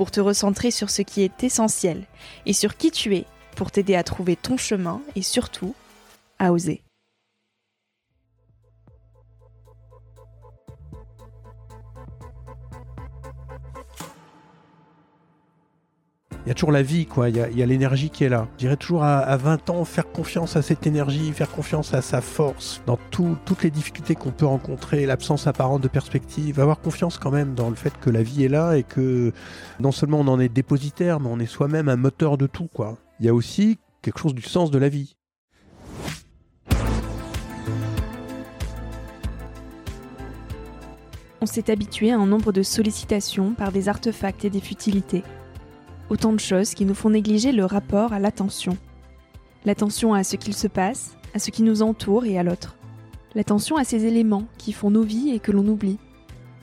pour te recentrer sur ce qui est essentiel et sur qui tu es, pour t'aider à trouver ton chemin et surtout à oser. Il y a toujours la vie, quoi. Il y a, l'énergie qui est là. Je dirais toujours à, 20 ans, faire confiance à cette énergie, faire confiance à sa force dans toutes les difficultés qu'on peut rencontrer, l'absence apparente de perspective. Avoir confiance quand même dans le fait que la vie est là et que non seulement on en est dépositaire, mais on est soi-même un moteur de tout, quoi. Il y a aussi quelque chose du sens de la vie. On s'est habitué à un nombre de sollicitations par des artefacts et des futilités. Autant de choses qui nous font négliger le rapport à l'attention. L'attention à ce qu'il se passe, à ce qui nous entoure et à l'autre. L'attention à ces éléments qui font nos vies et que l'on oublie.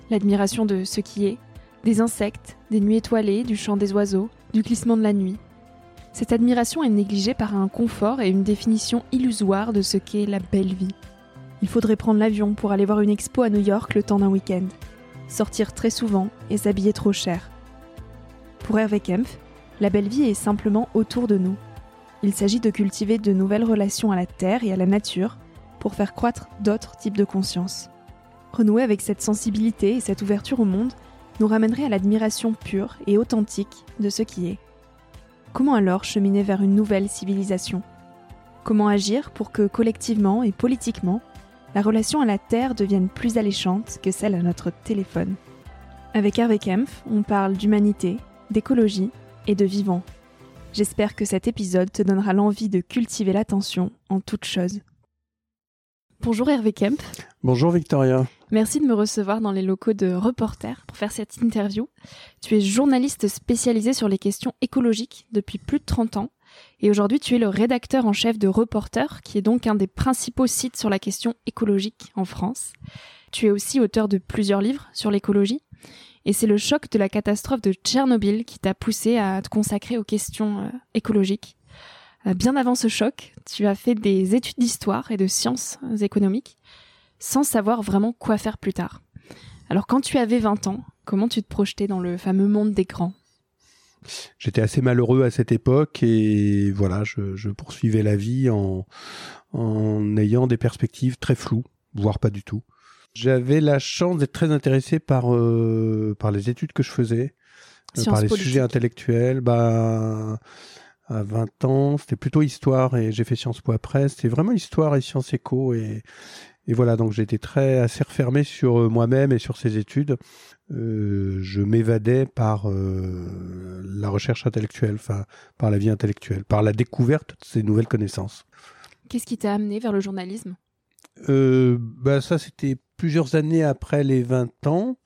L'admiration de ce qui est, des insectes, des nuits étoilées, du chant des oiseaux, du glissement de la nuit. Cette admiration est négligée par un confort et une définition illusoire de ce qu'est la belle vie. Il faudrait prendre l'avion pour aller voir une expo à New York le temps d'un week-end, sortir très souvent et s'habiller trop cher. Pour Hervé Kempf, la belle vie est simplement autour de nous. Il s'agit de cultiver de nouvelles relations à la terre et à la nature pour faire croître d'autres types de conscience. Renouer avec cette sensibilité et cette ouverture au monde nous ramènerait à l'admiration pure et authentique de ce qui est. Comment alors cheminer vers une nouvelle civilisation? Comment agir pour que collectivement et politiquement, la relation à la Terre devienne plus alléchante que celle à notre téléphone? Avec Hervé Kempf, on parle d'humanité, d'écologie et de vivant. J'espère que cet épisode te donnera l'envie de cultiver l'attention en toutes choses. Bonjour Hervé Kemp. Bonjour Victoria. Merci de me recevoir dans les locaux de Reporter pour faire cette interview. Tu es journaliste spécialisé sur les questions écologiques depuis plus de 30 ans et aujourd'hui tu es le rédacteur en chef de Reporter qui est donc un des principaux sites sur la question écologique en France. Tu es aussi auteur de plusieurs livres sur l'écologie et c'est le choc de la catastrophe de Tchernobyl qui t'a poussé à te consacrer aux questions euh, écologiques. Euh, bien avant ce choc, tu as fait des études d'histoire et de sciences économiques sans savoir vraiment quoi faire plus tard. Alors quand tu avais 20 ans, comment tu te projetais dans le fameux monde des grands? J'étais assez malheureux à cette époque et voilà, je, poursuivais la vie en, en ayant des perspectives très floues, voire pas du tout. J'avais la chance d'être très intéressé par, euh, par les études que je faisais, euh, par les sujets intellectuels. Bah, à 20 ans, c'était plutôt histoire et j'ai fait Sciences Po après. C'était vraiment histoire et sciences éco et, et voilà, donc j'étais très assez refermé sur euh, moi-même et sur ces études. je m'évadais par la recherche intellectuelle, enfin par la vie intellectuelle, par la découverte de ces nouvelles connaissances. Qu'est-ce qui t'a amené vers le journalisme? Euh, bah ça c'était plusieurs années après les 20 ans.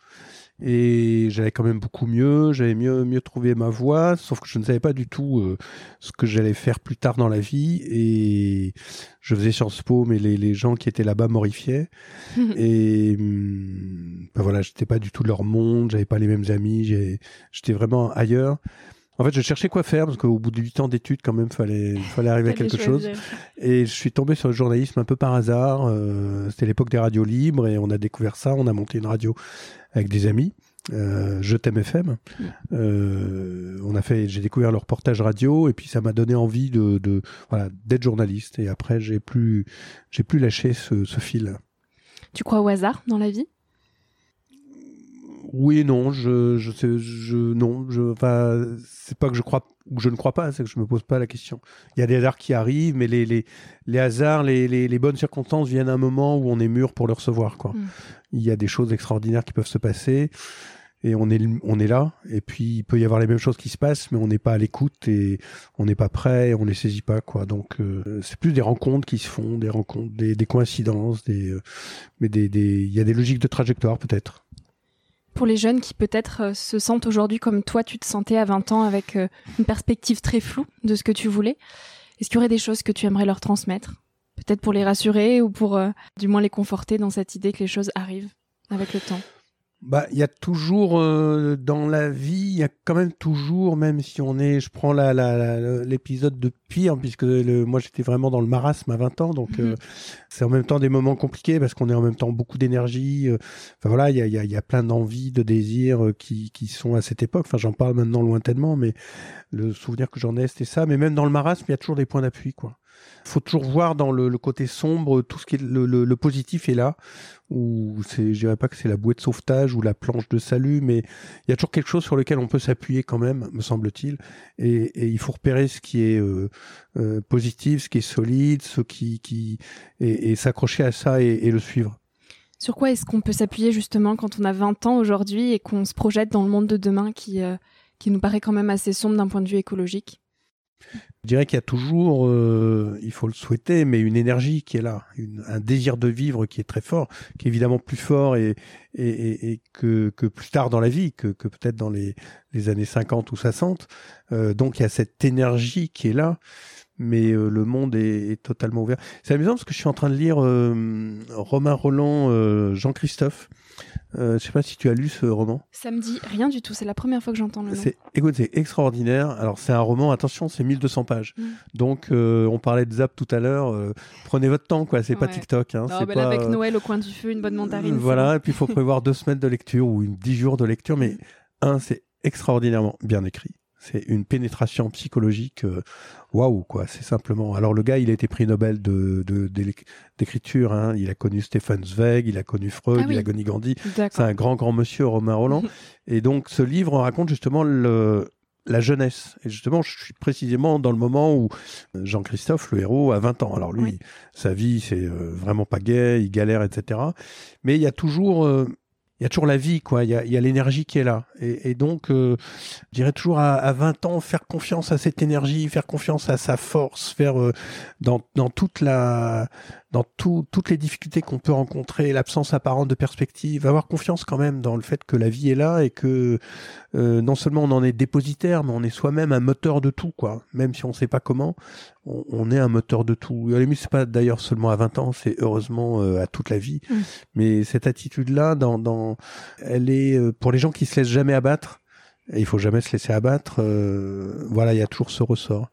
Et j'allais quand même beaucoup mieux, j'avais mieux mieux trouvé ma voie, sauf que je ne savais pas du tout euh, ce que j'allais faire plus tard dans la vie. Et je faisais Sciences Po mais les, les gens qui étaient là-bas m'horrifiaient. Et hum, bah voilà, j'étais pas du tout de leur monde, j'avais pas les mêmes amis, j'étais vraiment ailleurs. En fait, je cherchais quoi faire parce qu'au bout de 8 ans d'études, quand même, fallait, fallait arriver à quelque chose. Et je suis tombé sur le journalisme un peu par hasard. Euh, c'était l'époque des radios libres et on a découvert ça. On a monté une radio avec des amis. Euh, je t'aime FM. Mm. Euh, on a fait, j'ai découvert le reportage radio et puis ça m'a donné envie de, de voilà d'être journaliste. Et après, j'ai plus, j'ai plus lâché ce, ce fil. Tu crois au hasard dans la vie? Oui non, je, je, je non, je, enfin, c'est pas que je crois ou je ne crois pas, c'est que je me pose pas la question. Il y a des hasards qui arrivent, mais les, les, les hasards, les, les, les, bonnes circonstances viennent à un moment où on est mûr pour le recevoir, quoi. Mm. Il y a des choses extraordinaires qui peuvent se passer et on est, on est là. Et puis il peut y avoir les mêmes choses qui se passent, mais on n'est pas à l'écoute et on n'est pas prêt, et on les saisit pas, quoi. Donc euh, c'est plus des rencontres qui se font, des rencontres, des, des coïncidences, des, euh, mais des, des, il y a des logiques de trajectoire peut-être. Pour les jeunes qui peut-être euh, se sentent aujourd'hui comme toi tu te sentais à 20 ans avec euh, une perspective très floue de ce que tu voulais. Est-ce qu'il y aurait des choses que tu aimerais leur transmettre? Peut-être pour les rassurer ou pour du moins les conforter dans cette idée que les choses arrivent avec le temps? Bah, il y a toujours euh, dans la vie, il y a quand même toujours, même si on est, je prends la, l'épisode de pire, puisque le, moi j'étais vraiment dans le marasme à 20 ans, donc euh, mhm. c'est en même temps des moments compliqués parce qu'on est en même temps beaucoup d'énergie. Euh, enfin voilà, il y a, y, a, y a, plein d'envies, de désirs qui, qui sont à cette époque. Enfin, j'en parle maintenant lointainement, mais le souvenir que j'en ai, c'était ça. Mais même dans le marasme, il y a toujours des points d'appui, quoi faut toujours voir dans le, côté sombre tout ce qui est le, positif est là ou c'est je dirais pas que c'est la bouée de sauvetage ou la planche de salut mais il y a toujours quelque chose sur lequel on peut s'appuyer quand même me semble-t-il. Et, il faut repérer ce qui est euh, euh, positif ce qui est solide ce qui et, s'accrocher à ça et, le suivre. Sur quoi est-ce qu'on peut s'appuyer justement quand on a 20 ans aujourd'hui et qu'on se projette dans le monde de demain qui euh, qui nous paraît quand même assez sombre d'un point de vue écologique? Je dirais qu'il y a toujours, euh, il faut le souhaiter, mais une énergie qui est là, un désir de vivre qui est très fort, qui est évidemment plus fort et, et, que, que, plus tard dans la vie, que, peut-être dans les, les, années 50 ou 60. Euh, donc il y a cette énergie qui est là, mais euh, le monde est, est, totalement ouvert. C'est amusant parce que je suis en train de lire Romain Roland, Jean-Christophe. Euh, je sais pas si tu as lu ce roman. Ça me dit rien du tout. C'est la première fois que j'entends le nom. C'est, écoute, c'est extraordinaire. Alors c'est un roman. Attention, c'est 1200 pages. Mm. Donc euh, on parlait de Zap tout à l'heure. Euh, prenez votre temps, quoi. C'est pas TikTok. Hein. c'est pas, avec Noël au coin du feu, une bonne mandarine. voilà. Et puis il faut prévoir deux semaines de lecture ou une dix jours de lecture. Mais un, c'est extraordinairement bien écrit. C'est une pénétration psychologique. Waouh, quoi. C'est simplement. Alors le gars, il a été prix Nobel de, d'écriture. Hein. Il a connu Stefan Zweig, il a connu Freud, ah il a connu Gandhi. C'est un grand, grand monsieur, Romain Roland. et donc ce livre raconte justement le, la jeunesse. Et justement, je suis précisément dans le moment où Jean-Christophe, le héros, a 20 ans. Alors lui, sa vie, c'est euh, vraiment pas gay, il galère, etc. Mais il y a toujours euh, il y a toujours la vie, quoi. Il y a, l'énergie qui est là. Et, et donc, euh, je dirais toujours à, à, 20 ans, faire confiance à cette énergie, faire confiance à sa force, faire euh, dans, dans toute la, dans tout, toutes les difficultés qu'on peut rencontrer, l'absence apparente de perspective, avoir confiance quand même dans le fait que la vie est là et que euh, non seulement on en est dépositaire, mais on est soi-même un moteur de tout, quoi. Même si on ne sait pas comment, on, on, est un moteur de tout. À la limite, c'est pas d'ailleurs seulement à 20 ans, c'est heureusement euh, à toute la vie. Mmh. Mais cette attitude-là, dans, dans, elle est euh, pour les gens qui se laissent jamais abattre. Et il faut jamais se laisser abattre. Euh, voilà, il y a toujours ce ressort.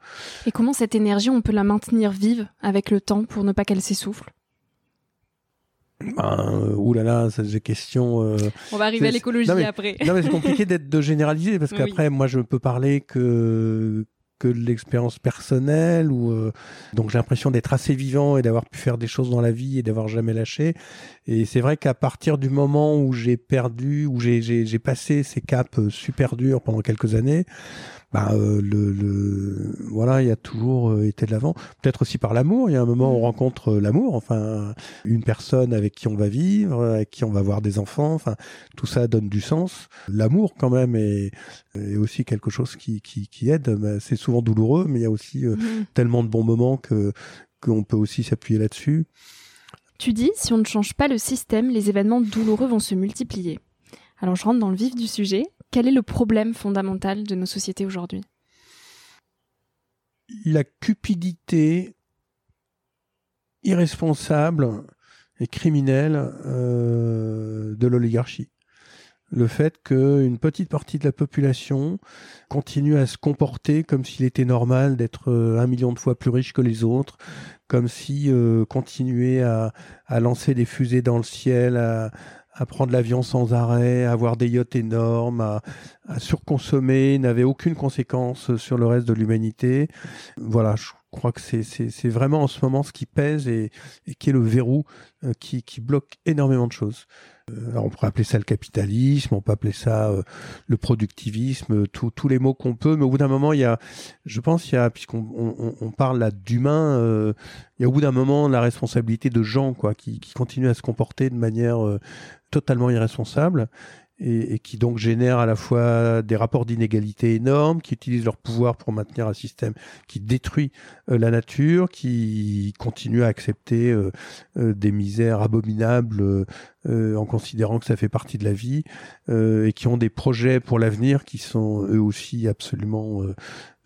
Et comment cette énergie, on peut la maintenir vive avec le temps pour ne pas qu'elle s'essouffle? Ben, euh, oulala, c'est des questions. Euh, on va arriver à l'écologie après. non, mais c'est compliqué d'être de généraliser parce qu'après, moi, je peux parler que que de l'expérience personnelle ou euh, donc j'ai l'impression d'être assez vivant et d'avoir pu faire des choses dans la vie et d'avoir jamais lâché. Et c'est vrai qu'à partir du moment où j'ai perdu où j'ai passé ces caps euh, super durs pendant quelques années bah, euh, le, le, voilà, il y a toujours euh, été de l'avant. Peut-être aussi par l'amour. Il y a un moment où on mm. rencontre euh, l'amour, enfin une personne avec qui on va vivre, avec qui on va avoir des enfants. Enfin, tout ça donne du sens. L'amour, quand même, est, est, aussi quelque chose qui, qui, qui aide. C'est souvent douloureux, mais il y a aussi mm. tellement de bons moments que qu'on peut aussi s'appuyer là-dessus. Tu dis, si on ne change pas le système, les événements douloureux vont se multiplier. Alors je rentre dans le vif du sujet quel est le problème fondamental de nos sociétés aujourd'hui? La cupidité irresponsable et criminelle euh, de l'oligarchie. Le fait qu'une petite partie de la population continue à se comporter comme s'il était normal d'être euh, un million de fois plus riche que les autres, comme si euh, continuer à, à, lancer des fusées dans le ciel, à, à prendre l'avion sans arrêt, à avoir des yachts énormes, à, surconsommer, n'avait aucune conséquence sur le reste de l'humanité. Voilà, je crois que c'est vraiment en ce moment ce qui pèse et, qui est le verrou euh, qui, qui bloque énormément de choses. Euh, on pourrait appeler ça le capitalisme, on peut appeler ça euh, le productivisme, tous les mots qu'on peut, mais au bout d'un moment, il y a, je pense, il y a, puisqu'on on, parle là d'humain, euh, il y a au bout d'un moment la responsabilité de gens, quoi, qui, qui continuent à se comporter de manière totalement irresponsable. Et, qui donc génèrent à la fois des rapports d'inégalité énormes, qui utilisent leur pouvoir pour maintenir un système qui détruit euh, la nature, qui continue à accepter euh, euh, des misères abominables en considérant que ça fait partie de la vie, et qui ont des projets pour l'avenir qui sont eux aussi absolument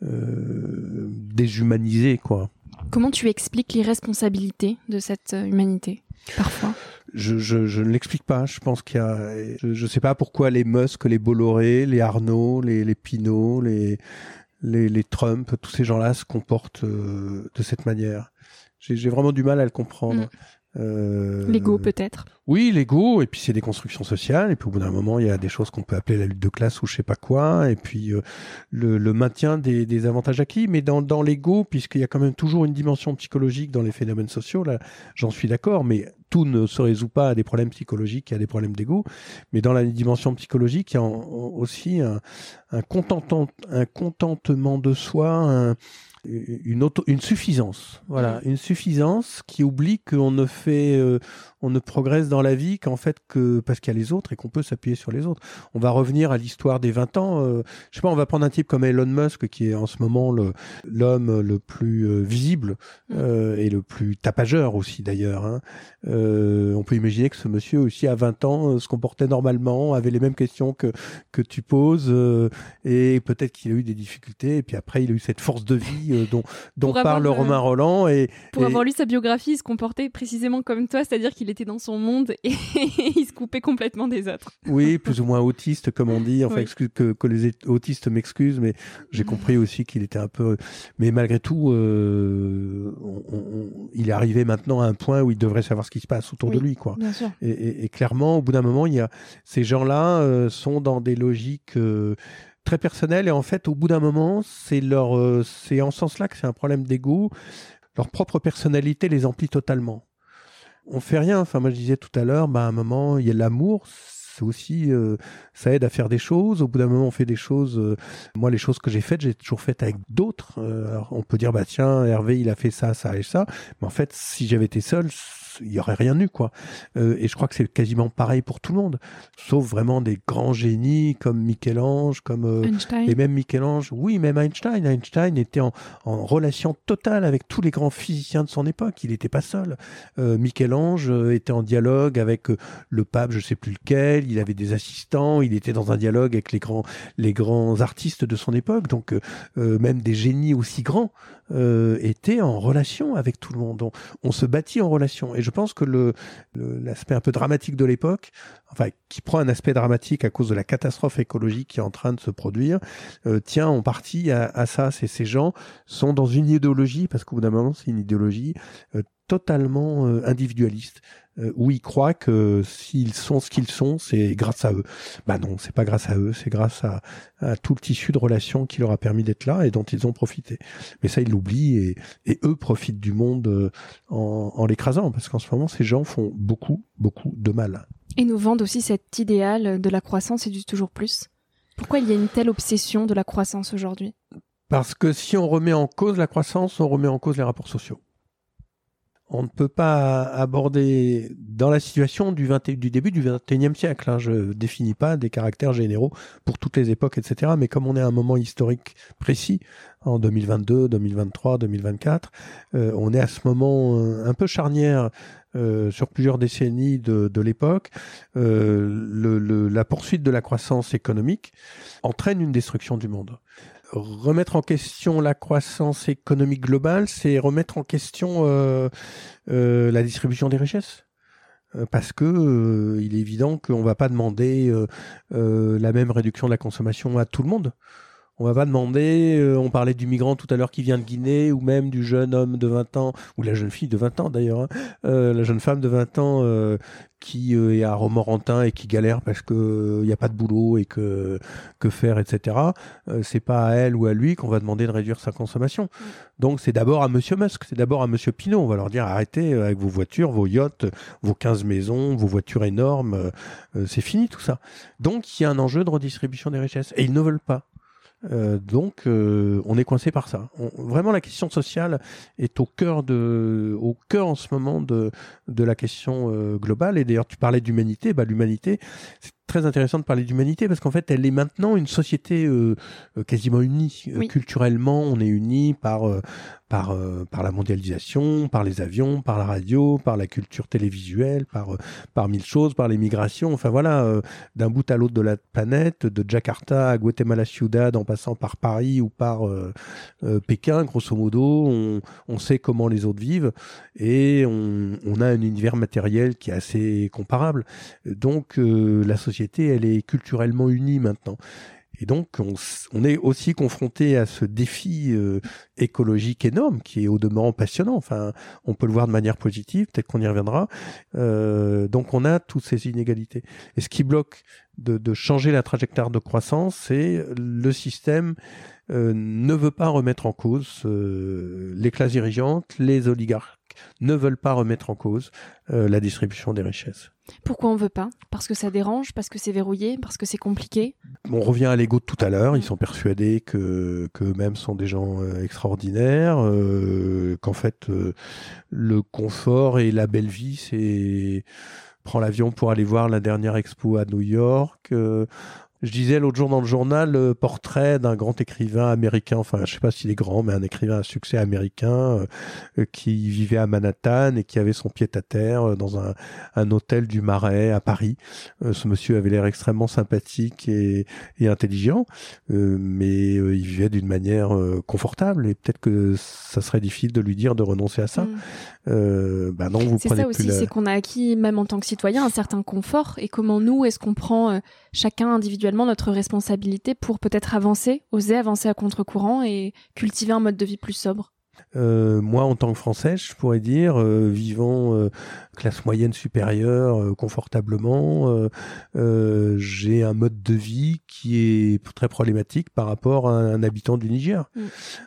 déshumanisés, quoi. Comment tu expliques l'irresponsabilité de cette humanité, parfois? Je, je, je, ne l'explique pas. Je pense qu'il y a, je, ne sais pas pourquoi les Musk, les Bolloré, les Arnaud, les, les Pinot, les, les, les Trump, tous ces gens-là se comportent euh, de cette manière. J'ai vraiment du mal à le comprendre. Mm. Euh, L'ego peut-être. Oui, l'ego, et puis c'est des constructions sociales, et puis au bout d'un moment, il y a des choses qu'on peut appeler la lutte de classe ou je sais pas quoi, et puis euh, le, le, maintien des, des, avantages acquis, mais dans, dans l'ego, puisqu'il y a quand même toujours une dimension psychologique dans les phénomènes sociaux, là, j'en suis d'accord, mais tout ne se résout pas à des problèmes psychologiques à des problèmes d'ego, mais dans la dimension psychologique, il y a aussi un, contentement, de soi, une, auto, une suffisance. Voilà, mm. une suffisance qui oublie qu'on ne fait, euh, on ne progresse dans la vie qu'en fait que parce qu'il y a les autres et qu'on peut s'appuyer sur les autres. On va revenir à l'histoire des 20 ans. Euh, je sais pas, on va prendre un type comme Elon Musk qui est en ce moment le l'homme le plus euh, visible mm. euh, et le plus tapageur aussi d'ailleurs. Hein. Euh, on peut imaginer que ce monsieur aussi à 20 ans se comportait normalement, avait les mêmes questions que que tu poses et peut-être qu'il a eu des difficultés et puis après il a eu cette force de vie dont dont parle Romain Roland et pour avoir lu sa biographie, il se comportait précisément comme toi, c'est-à-dire qu'il était dans son monde et il se coupait complètement des autres. Oui, plus ou moins autiste, comme on dit. Enfin, excuse, que, que, les autistes m'excusent, mais j'ai compris aussi qu'il était un peu. Mais malgré tout, euh, il est arrivé maintenant à un point où il devrait savoir ce qui se passe autour de lui, quoi. Bien sûr. Et, et, clairement, au bout d'un moment, il y a ces gens-là euh, sont dans des logiques. Très personnelles et en fait au bout d'un moment c'est leur euh, c'est en ce sens-là que c'est un problème d'ego leur propre personnalité les emplit totalement on fait rien. Enfin, moi, je disais tout à l'heure, bah, à un moment, il y a l'amour. C'est aussi, euh, ça aide à faire des choses. Au bout d'un moment, on fait des choses. Euh, moi, les choses que j'ai faites, j'ai toujours faites avec d'autres. On peut dire, bah tiens, Hervé, il a fait ça, ça et ça. Mais en fait, si j'avais été seul, il y aurait rien eu quoi. Euh, et je crois que c'est quasiment pareil pour tout le monde, sauf vraiment des grands génies comme Michel-Ange, comme euh, Einstein. et même Michel-Ange. Oui, même Einstein. Einstein était en, en, relation totale avec tous les grands physiciens de son époque. Il n'était pas seul. Euh, Michel-Ange était en dialogue avec le pape, je sais plus lequel. Il avait des assistants. Il était dans un dialogue avec les grands les grands artistes de son époque. Donc même des génies aussi grands étaient en relation avec tout le monde. On, on se bâtit en relation. Et je pense que l'aspect un peu dramatique de l'époque, enfin qui prend un aspect dramatique à cause de la catastrophe écologique qui est en train de se produire, euh, tient en partie à, ça. C'est ces gens sont dans une idéologie, parce qu'au bout d'un moment c'est une idéologie euh, totalement euh, individualiste. Euh, où ils croient que s'ils sont ce qu'ils sont, c'est grâce à eux. Bah non, c'est pas grâce à eux, c'est grâce à, à, tout le tissu de relations qui leur a permis d'être là et dont ils ont profité. Mais ça, ils l'oublient et, et, eux profitent du monde euh, en, en l'écrasant, parce qu'en ce moment, ces gens font beaucoup, beaucoup de mal. Et nous vendent aussi cet idéal de la croissance et du toujours plus. Pourquoi il y a une telle obsession de la croissance aujourd'hui? Parce que si on remet en cause la croissance, on remet en cause les rapports sociaux on ne peut pas aborder dans la situation du, 20, du début du 21e siècle. Hein, je définis pas des caractères généraux pour toutes les époques, etc. Mais comme on est à un moment historique précis, en 2022, 2023, 2024, on est à ce moment euh, un peu charnière euh, sur plusieurs décennies de, l'époque, euh, la poursuite de la croissance économique entraîne une destruction du monde remettre en question la croissance économique globale, c'est remettre en question euh, euh, la distribution des richesses. Euh, parce que il est évident qu'on va pas demander la même réduction de la consommation à tout le monde. On va pas demander, euh, on parlait du migrant tout à l'heure qui vient de Guinée, ou même du jeune homme de 20 ans, ou la jeune fille de 20 ans d'ailleurs, hein, euh, la jeune femme de 20 ans euh, qui est à Romorantin et qui galère parce que il n'y a pas de boulot et que que faire, etc. c'est pas à elle ou à lui qu'on va demander de réduire sa consommation. Mm. Donc c'est d'abord à Monsieur Musk, c'est d'abord à Monsieur Pinot. On va leur dire arrêtez avec vos voitures, vos yachts, vos 15 maisons, vos voitures énormes, c'est fini tout ça. Donc il y a un enjeu de redistribution des richesses et ils ne veulent pas. Euh, donc, euh, on est coincé par ça. vraiment, la question sociale est au cœur de, au cœur en ce moment de de la question euh, globale. Et d'ailleurs, tu parlais d'humanité. Bah, l'humanité, c'est très intéressant de parler d'humanité parce qu'en fait, elle est maintenant une société euh, euh, quasiment unie. Euh, Oui. Culturellement, on est unis par euh, par euh, par la mondialisation, par les avions, par la radio, par la culture télévisuelle, par par mille choses, par les migrations. Enfin voilà, d'un bout à l'autre de la planète, de Jakarta à Guatemala Ciudad, en passant par Paris ou par Pékin, grosso modo, on, on sait comment les autres vivent et on, on a un univers matériel qui est assez comparable. Donc la société, elle est culturellement unie maintenant. Et donc on, est aussi confronté à ce défi euh, écologique énorme qui est au demeurant passionnant. Enfin, on peut le voir de manière positive, peut-être qu'on y reviendra. Euh, donc on a toutes ces inégalités. Et ce qui bloque de, changer la trajectoire de croissance, c'est le système euh, ne veut pas remettre en cause les classes dirigeantes, les oligarques ne veulent pas remettre en cause la distribution des richesses. Pourquoi on veut pas? Parce que ça dérange, parce que c'est verrouillé, parce que c'est compliqué? On revient à l'ego de tout à l'heure. Ils sont persuadés que qu'eux-mêmes sont des gens euh, extraordinaires, euh, qu'en fait euh, le confort et la belle vie, c'est prends l'avion pour aller voir la dernière expo à New York. Je disais l'autre jour dans le journal le portrait d'un grand écrivain américain, enfin je sais pas s'il est grand, mais un écrivain à succès américain euh, euh, qui vivait à Manhattan et qui avait son pied à terre euh, dans un, un hôtel du Marais à Paris. Euh, ce monsieur avait l'air extrêmement sympathique et, et intelligent, euh, mais euh, il vivait d'une manière euh, confortable et peut-être que ça serait difficile de lui dire de renoncer à ça. Mm. Euh, bah non, vous C'est prenez ça plus aussi, la... c'est qu'on a acquis, même en tant que citoyen, un certain confort. Et comment nous, est-ce qu'on prend chacun individuellement notre responsabilité pour peut-être avancer, oser avancer à contre-courant et cultiver un mode de vie plus sobre Euh, moi, en tant que Français, je pourrais dire, euh, vivant euh, classe moyenne supérieure, confortablement, j'ai un mode de vie qui est très problématique par rapport à un habitant du Niger.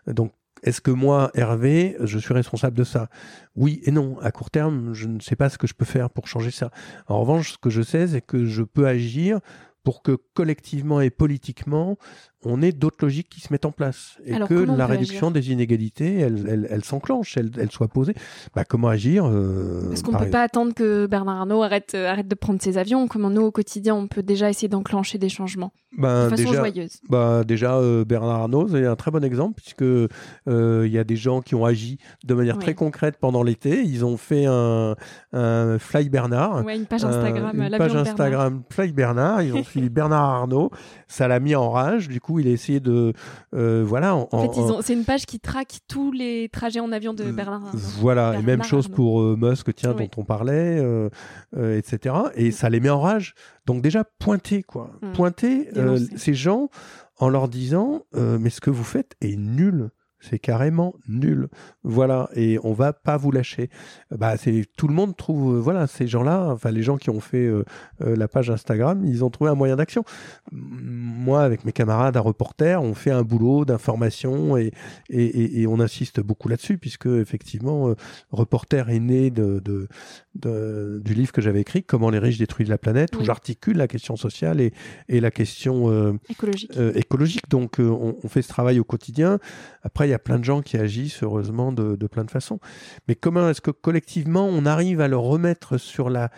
Donc, est-ce que moi, Hervé, je suis responsable de ça? Oui et non. À court terme, je ne sais pas ce que je peux faire pour changer ça. En revanche, ce que je sais, c'est que je peux agir pour que collectivement et politiquement, on ait d'autres logiques qui se mettent en place et Alors, que la réduction des inégalités, elle, elle, elle s'enclenche, elle, elle soit posée. Bah, comment agir euh, Est-ce qu'on par peut pas attendre que Bernard Arnault arrête, euh, arrête de prendre ses avions? Comment nous, au quotidien, on peut déjà essayer d'enclencher des changements? Ben, de façon déjà, joyeuse bah, déjà euh, Bernard Arnault, c'est un très bon exemple puisque euh, il y a des gens qui ont agi de manière très concrète pendant l'été. Ils ont fait un, un Fly Bernard. Ouais, une page Instagram, une page Bernard. Instagram Fly Bernard. Ils ont suivi Bernard Arnault. Ça l'a mis en rage. Du coup, il a essayé de, euh, voilà. En, En fait, en- c'est une page qui traque tous les trajets en avion de Bernard Arnault. Voilà, et même chose pour euh, Musk, tiens, Oui. dont on parlait, euh, euh, etc. Et ça les met en rage. Donc déjà, pointer, quoi. Mm. Pointer euh, ces gens en leur disant, euh, mais ce que vous faites est nul. C'est carrément nul. Voilà, et on va pas vous lâcher. Bah, c'est tout le monde trouve, euh, voilà, ces gens-là, enfin les gens qui ont fait euh, euh, la page Instagram, ils ont trouvé un moyen d'action. Moi, avec mes camarades à reporter, on fait un boulot d'information et, et, et- et on insiste beaucoup là-dessus puisque effectivement, euh, reporter est né de, de, de- du livre que j'avais écrit, Comment les riches détruisent la planète, où j'articule la question sociale et, et la question euh, Écologique. écologique. Donc, on, on fait ce travail au quotidien. Après, il y a plein de gens qui agissent, heureusement, de, de plein de façons. Mais comment est-ce que collectivement, on arrive à le remettre sur la,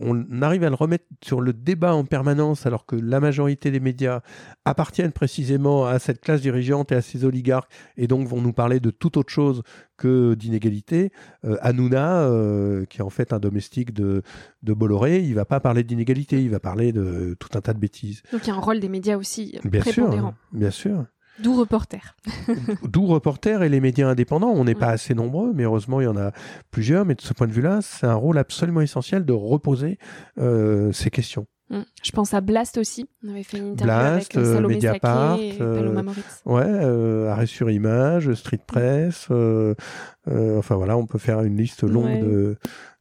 on arrive à le remettre sur le débat en permanence, alors que la majorité des médias appartiennent précisément à cette classe dirigeante et à ces oligarques, et donc vont nous parler de toute autre chose que d'inégalité. Euh, Hanouna, euh, qui est en fait un domestique de, de Bolloré, il va pas parler d'inégalité, il va parler de tout un tas de bêtises. Donc il y a un rôle des médias aussi Bien sûr, bien sûr. D'où reporter. D'où Reporter et les médias indépendants. On n'est Ouais. pas assez nombreux, mais heureusement, il y en a plusieurs. Mais de ce point de vue-là, c'est un rôle absolument essentiel de reposer euh, ces questions. Mm. Je pense à Blast aussi. On avait fait une interview Blast, avec euh, Salomé Mediapart, Saké et euh, Paloma Moritz. Ouais, euh, Arrêt sur image, Street Press. euh, euh, enfin voilà, on peut faire une liste longue Ouais. de,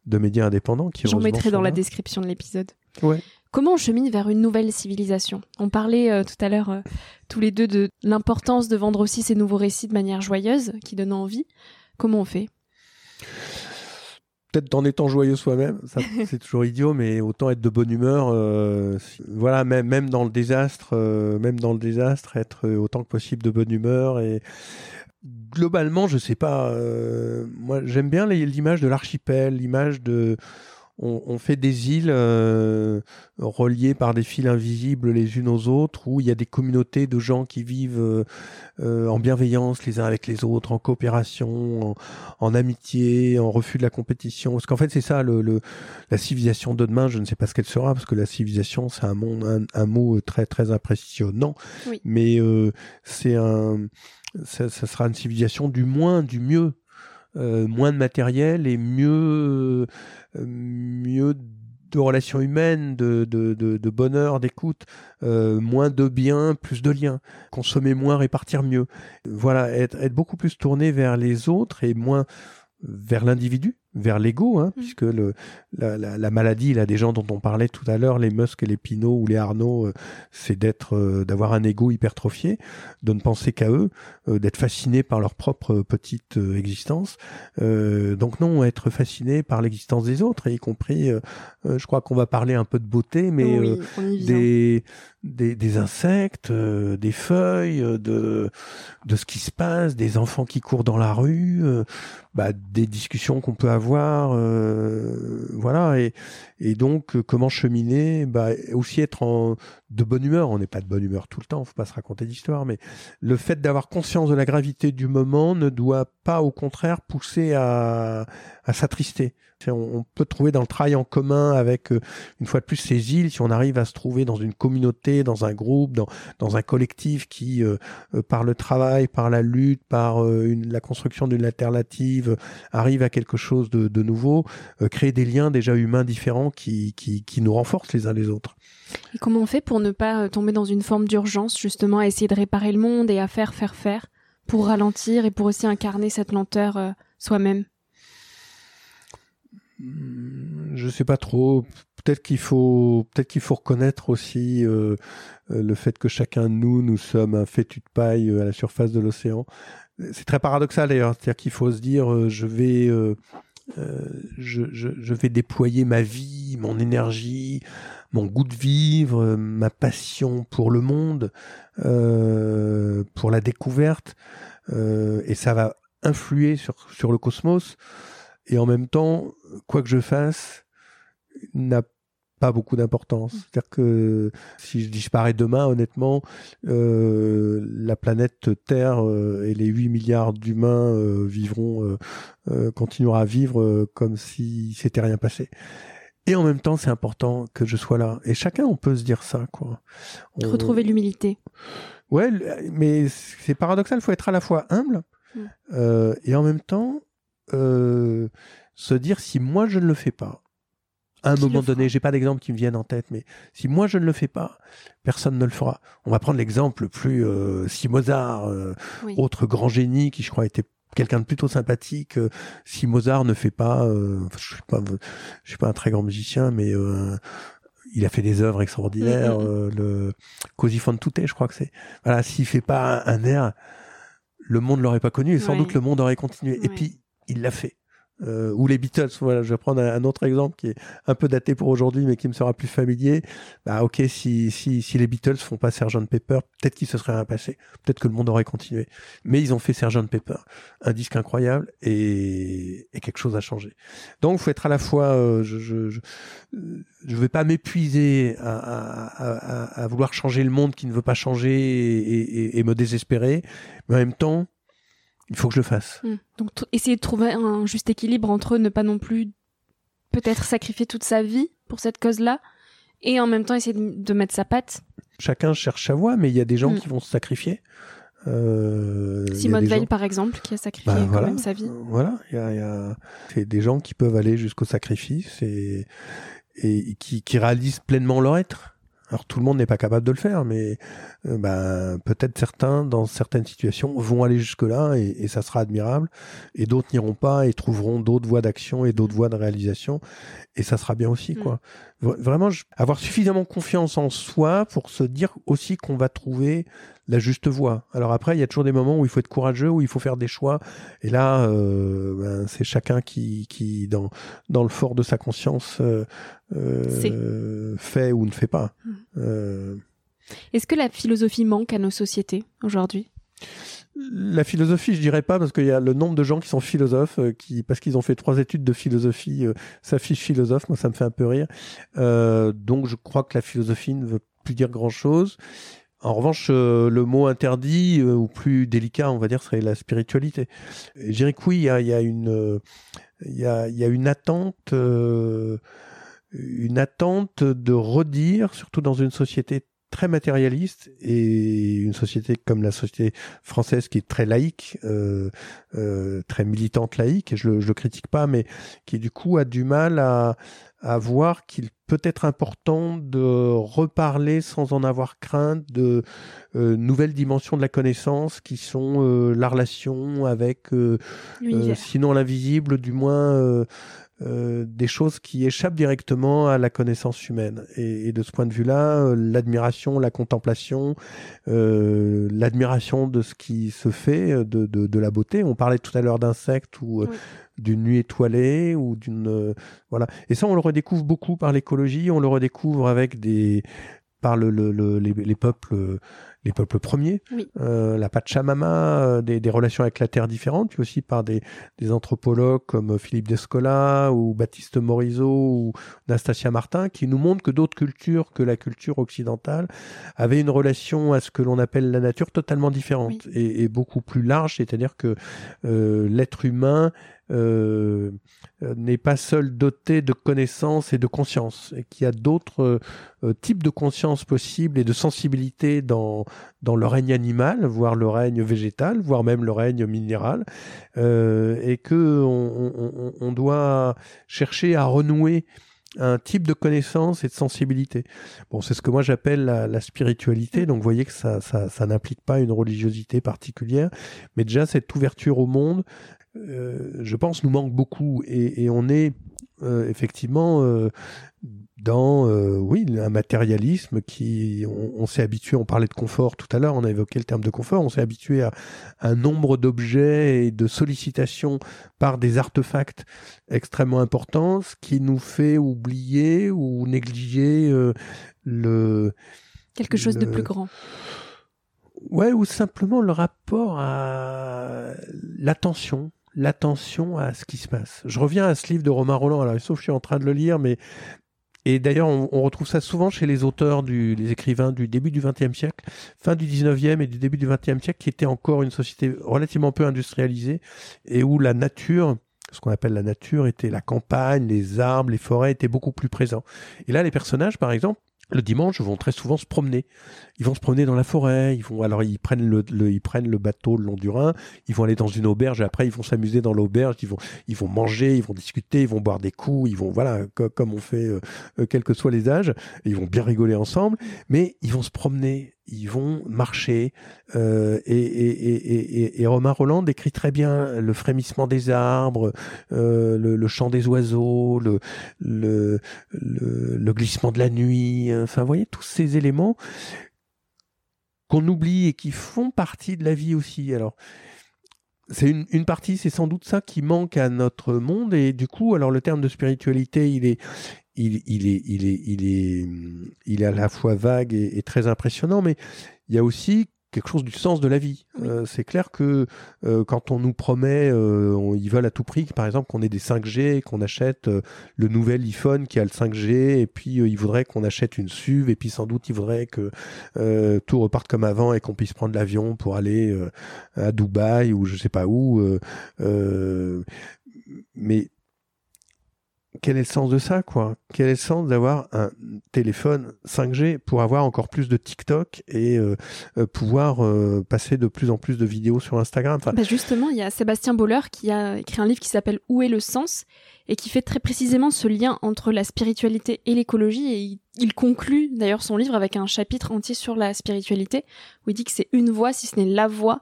de médias indépendants qui J'en mettrai dans la description de l'épisode. Ouais. Comment on chemine vers une nouvelle civilisation? On parlait euh, tout à l'heure euh, tous les deux de l'importance de vendre aussi ces nouveaux récits de manière joyeuse, qui donnent envie. Comment on fait? Peut-être en étant joyeux soi-même, c'est toujours idiot, mais autant être de bonne humeur. euh, voilà, même, même dans le désastre, même dans le désastre, être autant que possible de bonne humeur et globalement, je sais pas. moi, j'aime bien l'image de l'archipel, l'image de on, fait des îles euh, reliées par des fils invisibles les unes aux autres, où il y a des communautés de gens qui vivent euh, euh, en bienveillance les uns avec les autres, en coopération, en, amitié, en refus de la compétition. Parce qu'en fait, c'est ça, le, la civilisation de demain, je ne sais pas ce qu'elle sera, parce que la civilisation, c'est un, monde, un, mot très, très impressionnant. Mais c'est un... Ça, ça sera une civilisation du moins, du mieux. Euh, moins de matériel et mieux, euh, mieux de relations humaines, de, de, de, bonheur, d'écoute, euh, moins de biens, plus de liens, consommer moins, répartir mieux. Voilà, être, être beaucoup plus tourné vers les autres et moins vers l'individu vers l'ego, hein, mmh. puisque le, la, la, la, maladie, là, des gens dont on parlait tout à l'heure, les Musk et les Pinot ou les Arnaud, euh, c'est d'être, euh, d'avoir un ego hypertrophié, de ne penser qu'à eux, euh, d'être fasciné par leur propre petite existence. donc non, être fasciné par l'existence des autres, y compris, je crois qu'on va parler un peu de beauté, mais des, des, des, insectes, des feuilles, de, de ce qui se passe, des enfants qui courent dans la rue, bah, des discussions qu'on peut avoir voir, euh, voilà, et, donc euh, comment cheminer, bah, aussi être en, de bonne humeur. On n'est pas de bonne humeur tout le temps, faut pas se raconter d'histoire, mais le fait d'avoir conscience de la gravité du moment ne doit pas, au contraire, pousser à s'attrister. On, peut trouver dans le travail en commun avec, euh, une fois de plus, ces îles, si on arrive à se trouver dans une communauté, dans un groupe, dans, un collectif qui, euh, euh, par le travail, par la lutte, par la construction d'une alternative, arrive à quelque chose de, nouveau, créer des liens déjà humains différents qui, qui, qui nous renforcent les uns les autres. Et comment on fait pour ne pas tomber dans une forme d'urgence, justement, à essayer de réparer le monde et à faire, faire, faire, pour ralentir et pour aussi incarner cette lenteur soi-même? Je sais pas trop. Peut-être qu'il faut, peut-être qu'il faut reconnaître aussi euh, euh, le fait que chacun de nous, nous sommes un fétu de paille euh, à la surface de l'océan. C'est très paradoxal d'ailleurs, c'est-à-dire qu'il faut se dire, je vais, je, vais déployer ma vie, mon énergie, mon goût de vivre, ma passion pour le monde, pour la découverte, et ça va influer sur le cosmos et en même temps, quoi que je fasse, n'a pas beaucoup d'importance. Mm. C'est-à-dire que si je disparais demain, honnêtement, euh, la planète Terre euh, et les 8 milliards d'humains euh, vivront, continuera à vivre comme si c'était rien passé. Et en même temps, c'est important que je sois là. Et chacun, on peut se dire ça, quoi. Retrouver l'humilité. Ouais, mais c'est paradoxal. Il faut être à la fois humble mm. et en même temps se dire si moi je ne le fais pas, à un moment donné, j'ai pas d'exemple qui me viennent en tête, mais si moi je ne le fais pas, personne ne le fera. On va prendre l'exemple le plus euh, si Mozart, euh, autre grand génie qui je crois était quelqu'un de plutôt sympathique. si Mozart ne fait pas, je suis pas, je suis pas un très grand musicien, mais il a fait des œuvres extraordinaires. Mm, mm, mm. le Così fan tutte, je crois que c'est. Voilà, s'il fait pas un, air, le monde l'aurait pas connu et sans doute le monde aurait continué. Et puis il l'a fait. Euh, ou les Beatles, voilà, je vais prendre un, autre exemple qui est un peu daté pour aujourd'hui, mais qui me sera plus familier. Bah ok, si, si, si les Beatles font pas Sgt Pepper, peut-être qu'il se serait rien passé, peut-être que le monde aurait continué. Mais ils ont fait Sgt Pepper, un disque incroyable et, et quelque chose a changé. Donc, faut être à la fois, euh, je, je, je, je vais pas m'épuiser à, à, à, à, vouloir changer le monde qui ne veut pas changer et, et, et me désespérer, mais en même temps il faut que je le fasse. Hmm. Donc essayer de trouver un juste équilibre entre ne pas non plus peut-être sacrifier toute sa vie pour cette cause-là et en même temps essayer de, mettre sa patte. Chacun cherche sa voie, mais il y a des gens hmm. qui vont se sacrifier. Euh, Simone Veil, par exemple, qui a sacrifié bah, quand même sa vie. Voilà, il y a, y a... c'est des gens qui peuvent aller jusqu'au sacrifice et, et qui, qui réalisent pleinement leur être. Alors tout le monde n'est pas capable de le faire, mais euh, ben, peut-être certains, dans certaines situations, vont aller jusque-là et, et, ça sera admirable, et d'autres n'iront pas et trouveront d'autres voies d'action et d'autres voies de réalisation, et ça sera bien aussi, mm. quoi. Vraiment, avoir suffisamment confiance en soi pour se dire aussi qu'on va trouver la juste voie. Alors après, il y a toujours des moments où il faut être courageux, où il faut faire des choix. Et là, euh, ben, c'est chacun qui, qui dans, dans le fort de sa conscience, euh, euh fait ou ne fait pas. Mmh. Euh, Est-ce que la philosophie manque à nos sociétés aujourd'hui? La philosophie, je dirais pas, parce qu'il y a le nombre de gens qui sont philosophes, euh, qui parce qu'ils ont fait trois études de philosophie, euh, s'affichent philosophes. Moi, ça me fait un peu rire. Euh, donc, je crois que la philosophie ne veut plus dire grand-chose. En revanche, euh, le mot interdit ou plus délicat, on va dire, serait la spiritualité. Je dirais que oui, il y a, y a une, il y a, il y a une attente, une attente de redire, surtout dans une société très matérialiste et une société comme la société française qui est très laïque, euh, euh, très militante laïque, et je le, je le critique pas, mais qui du coup a du mal à, à voir qu'il peut être important de reparler sans en avoir crainte de euh, nouvelles dimensions de la connaissance qui sont euh, la relation avec, euh, euh, sinon l'invisible, du moins euh, des choses qui échappent directement à la connaissance humaine. Et, et de ce point de vue-là, euh, l'admiration, la contemplation, euh, l'admiration de ce qui se fait, euh, de, de, de la beauté. On parlait tout à l'heure d'insectes ou Oui. d'une nuit étoilée ou d'une voilà. Et ça, on le redécouvre beaucoup par l'écologie. On le redécouvre avec des par le, le, le- les, les peuples les peuples premiers, Oui. euh, la Pachamama, euh, des, des relations avec la terre différentes, puis aussi par des, des anthropologues comme Philippe Descola ou Baptiste Morisot ou Nastasia Martin, qui nous montrent que d'autres cultures que la culture occidentale avaient une relation à ce que l'on appelle la nature totalement différente Oui. et, et beaucoup plus large, c'est-à-dire que euh, l'être humain euh, euh, n'est pas seul doté de connaissances et de conscience, et qu'il y a d'autres euh, types de conscience possibles et de sensibilité dans, dans le règne animal, voire le règne végétal, voire même le règne minéral, euh, et que on, doit chercher à renouer un type de connaissance et de sensibilité. Bon, c'est ce que moi j'appelle la, spiritualité. Donc, vous voyez que ça, ça, n'implique pas une religiosité particulière, mais déjà cette ouverture au monde, je pense, nous manque beaucoup. Et, et on est euh, effectivement euh, dans, euh, oui, un matérialisme qui, on, on s'est habitué. On parlait de confort tout à l'heure. On a évoqué le terme de confort. On s'est habitué à un nombre d'objets et de sollicitations par des artefacts extrêmement importants, ce qui nous fait oublier ou négliger euh, le Quelque chose de plus grand. Ouais, ou simplement le rapport à l'attention, l'attention à ce qui se passe. Je reviens à ce livre de Romain Roland, alors sauf que je suis en train de le lire, mais et d'ailleurs on, retrouve ça souvent chez les auteurs, du, les écrivains du début du XXe siècle, fin du XIXe et du début du XXe siècle, qui était encore une société relativement peu industrialisée et où la nature ce qu'on appelle la nature était la campagne, les arbres, les forêts étaient beaucoup plus présents. Et là, les personnages, par exemple, le dimanche, vont très souvent se promener. Ils vont se promener dans la forêt. Ils vont alors ils prennent le, le- ils prennent le bateau le long du Rhin. Ils vont aller dans une auberge. Et après, ils vont s'amuser dans l'auberge. Ils vont ils vont manger. Ils vont discuter. Ils vont boire des coups. Ils vont voilà co- comme on fait euh, euh, quels que soient les âges. Ils vont bien rigoler ensemble. Mais ils vont se promener. Ils vont marcher. Euh, et, Romain Roland décrit très bien le frémissement des arbres, euh, le, chant des oiseaux, le, glissement de la nuit, enfin, vous voyez, tous ces éléments qu'on oublie et qui font partie de la vie aussi. Alors, c'est une, une partie, c'est sans doute ça qui manque à notre monde, et du coup, alors le terme de spiritualité, il est, il, il est, il est, il est, il est à la fois vague et, et très impressionnant, mais il y a aussi quelque chose du sens de la vie. Oui. Euh, c'est clair que euh, quand on nous promet, euh, on- ils veulent à tout prix, par exemple, qu'on ait des 5G, qu'on achète le nouvel iPhone qui a le 5G, et puis ils voudraient qu'on achète une SUV, et puis sans doute ils voudraient que tout reparte comme avant et qu'on puisse prendre l'avion pour aller à Dubaï ou je sais pas où. mais quel est le sens de ça, quoi? Quel est le sens d'avoir un téléphone 5G pour avoir encore plus de TikTok et euh, euh, pouvoir euh, passer de plus en plus de vidéos sur Instagram? Bah justement, il y a Sébastien Boller qui a écrit un livre qui s'appelle Où est le sens? Et qui fait très précisément ce lien entre la spiritualité et l'écologie et il, conclut d'ailleurs son livre avec un chapitre entier sur la spiritualité où il dit que c'est une voie, si ce n'est la voie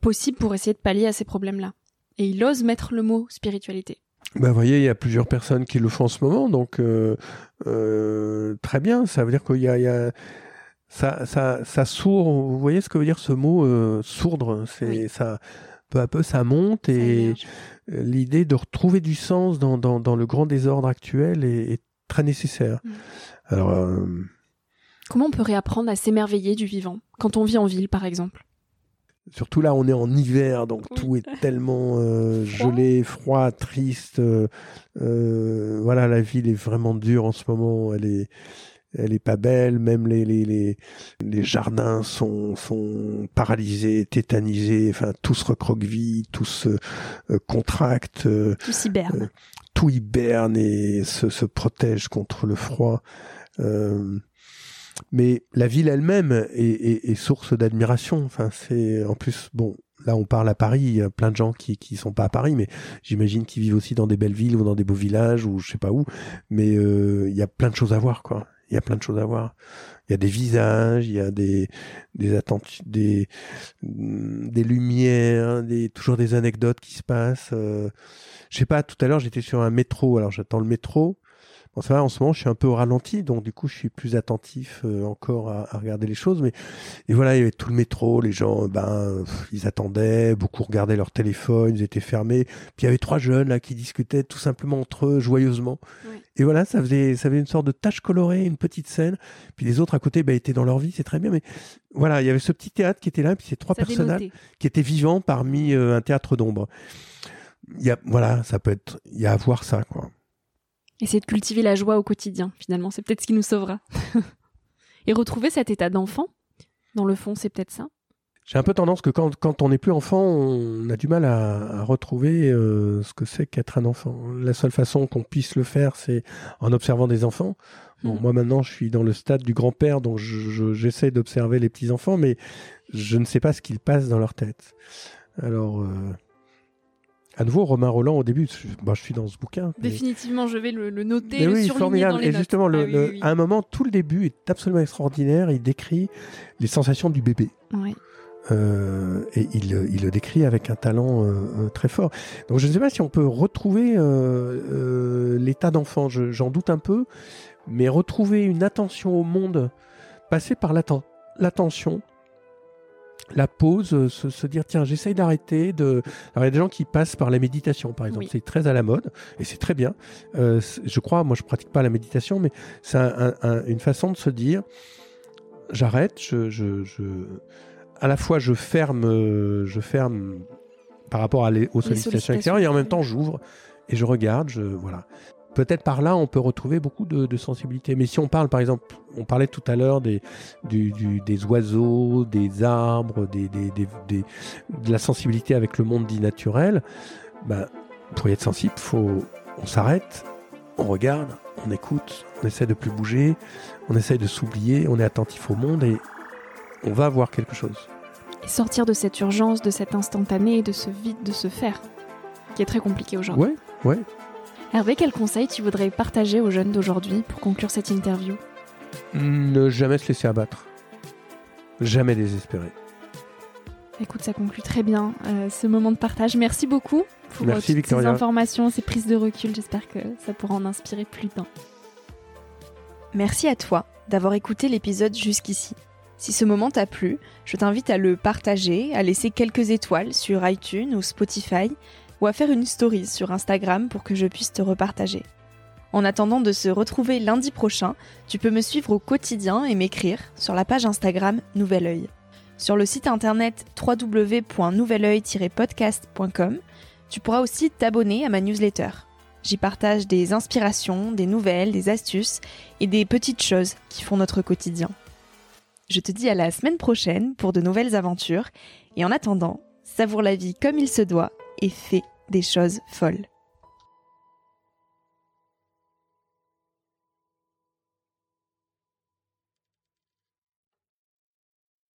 possible pour essayer de pallier à ces problèmes-là. Et il ose mettre le mot spiritualité. Ben, vous voyez, il y a plusieurs personnes qui le font en ce moment, donc euh, euh, très bien. Ça veut dire qu'il y a, il y a ça, ça, ça sourd. Vous voyez ce que veut dire ce mot euh, sourdre? C'est Oui. ça. Peu à peu, ça monte et l'idée de retrouver du sens dans, dans, dans le grand désordre actuel est, est très nécessaire. Mm. Alors, euh, Comment on peut réapprendre à s'émerveiller du vivant quand on vit en ville, par exemple? Surtout là, on est en hiver, donc tout est tellement euh, gelé, froid, triste. Euh, euh, voilà, la ville est vraiment dure en ce moment. Elle est, elle est pas belle. Même les les les, les jardins sont sont paralysés, tétanisés. Enfin, tout se recroqueville, tout se euh, contracte. euh, Tout hiberne. tout hiberne et se, se protège contre le froid. Euh, mais la ville elle-même est, est- est source d'admiration. Enfin, c'est en plus bon. Là, on parle à Paris. Il y a plein de gens qui qui sont pas à Paris, mais j'imagine qu'ils vivent aussi dans des belles villes ou dans des beaux villages ou je sais pas où. Mais euh, il y a plein de choses à voir, quoi. Il y a plein de choses à voir. Il y a des visages, il y a des des attentes, des des lumières, des toujours des anecdotes qui se passent. euh, je sais pas, tout à l'heure, j'étais sur un métro, alors j'attends le métro. Va, en ce moment, je suis un peu au ralenti, donc du coup, je suis plus attentif euh, encore à, à regarder les choses. Mais et voilà, il y avait tout le métro, les gens, ben, pff, ils attendaient, beaucoup regardaient leur téléphone, ils étaient fermés. Puis il y avait trois jeunes là qui discutaient tout simplement entre eux, joyeusement. Et voilà, ça faisait, ça faisait une sorte de tache colorée, une petite scène. Puis les autres à côté, ben, étaient dans leur vie, c'est très bien. Mais voilà, il y avait ce petit théâtre qui était là, puis ces trois Ça personnages qui était vivant parmi euh, un théâtre d'ombre. Il y a, voilà, ça peut être, il y a à voir ça, quoi. Essayer de cultiver la joie au quotidien, finalement, c'est peut-être ce qui nous sauvera. Et retrouver cet état d'enfant, dans le fond, c'est peut-être ça. J'ai un peu tendance que quand, quand on n'est plus enfant, on a du mal à, à retrouver euh, ce que c'est qu'être un enfant. La seule façon qu'on puisse le faire, c'est en observant des enfants. Bon, Mhm. Moi maintenant, je suis dans le stade du grand-père, donc je- je- j'essaie d'observer les petits-enfants, mais je ne sais pas ce qu'ils passent dans leur tête. Alors, euh, à nouveau, Romain Roland, au début, je, bah, je suis dans ce bouquin. mais- Définitivement, je vais le, le noter, Mais le oui, surligner formidable. dans les Et notes. justement, le, Ah oui, le- oui, oui. à un moment, tout le début est absolument extraordinaire. Il décrit les sensations du bébé. Euh, et il, il le décrit avec un talent euh, euh, très fort. Donc je ne sais pas si on peut retrouver euh, euh, l'état d'enfant, Je- j'en doute un peu, mais retrouver une attention au monde, passer par l'atten- l'attention, la pause, euh, se, se dire tiens j'essaye d'arrêter de... Alors il y a des gens qui passent par la méditation par exemple, Oui. c'est très à la mode et c'est très bien. Euh, je crois, moi je pratique pas la méditation, mais c'est un- un- un- une façon de se dire j'arrête, je, je, je- à la fois je ferme, euh, je ferme par rapport à les- aux sollicitations extérieures et en même temps j'ouvre et je regarde, je voilà. Peut-être par là on peut retrouver beaucoup de, de sensibilité. Mais si on parle par exemple, on parlait tout à l'heure des, du- du- des oiseaux, des arbres, des, des- des- de la sensibilité avec le monde dit naturel, ben, pour y être sensible, faut, on s'arrête, on regarde, on écoute, on essaie de plus bouger, on essaie de s'oublier, on est attentif au monde et on va voir quelque chose. Et sortir de cette urgence, de cet instantané, de ce vide, de ce faire, qui est très compliqué aujourd'hui. Ouais, ouais. Hervé, quel conseil tu voudrais partager aux jeunes d'aujourd'hui pour conclure cette interview? Ne jamais se laisser abattre. Jamais désespérer. Écoute, ça conclut très bien euh, ce moment de partage. Merci beaucoup pour Merci, euh, toutes ces informations, ces prises de recul. J'espère que ça pourra en inspirer plus d'un. Merci à toi d'avoir écouté l'épisode jusqu'ici. Si ce moment t'a plu, je t'invite à le partager, à laisser quelques étoiles sur iTunes ou Spotify, ou à faire une story sur Instagram pour que je puisse te repartager. En attendant de se retrouver lundi prochain, tu peux me suivre au quotidien et m'écrire sur la page Instagram Nouvel Oeil. Sur le site internet www.nouveloeil-podcast.com, tu pourras aussi t'abonner à ma newsletter. J'y partage des inspirations, des nouvelles, des astuces et des petites choses qui font notre quotidien. Je te dis à la semaine prochaine pour de nouvelles aventures et en attendant, savoure la vie comme il se doit et fais des choses folles.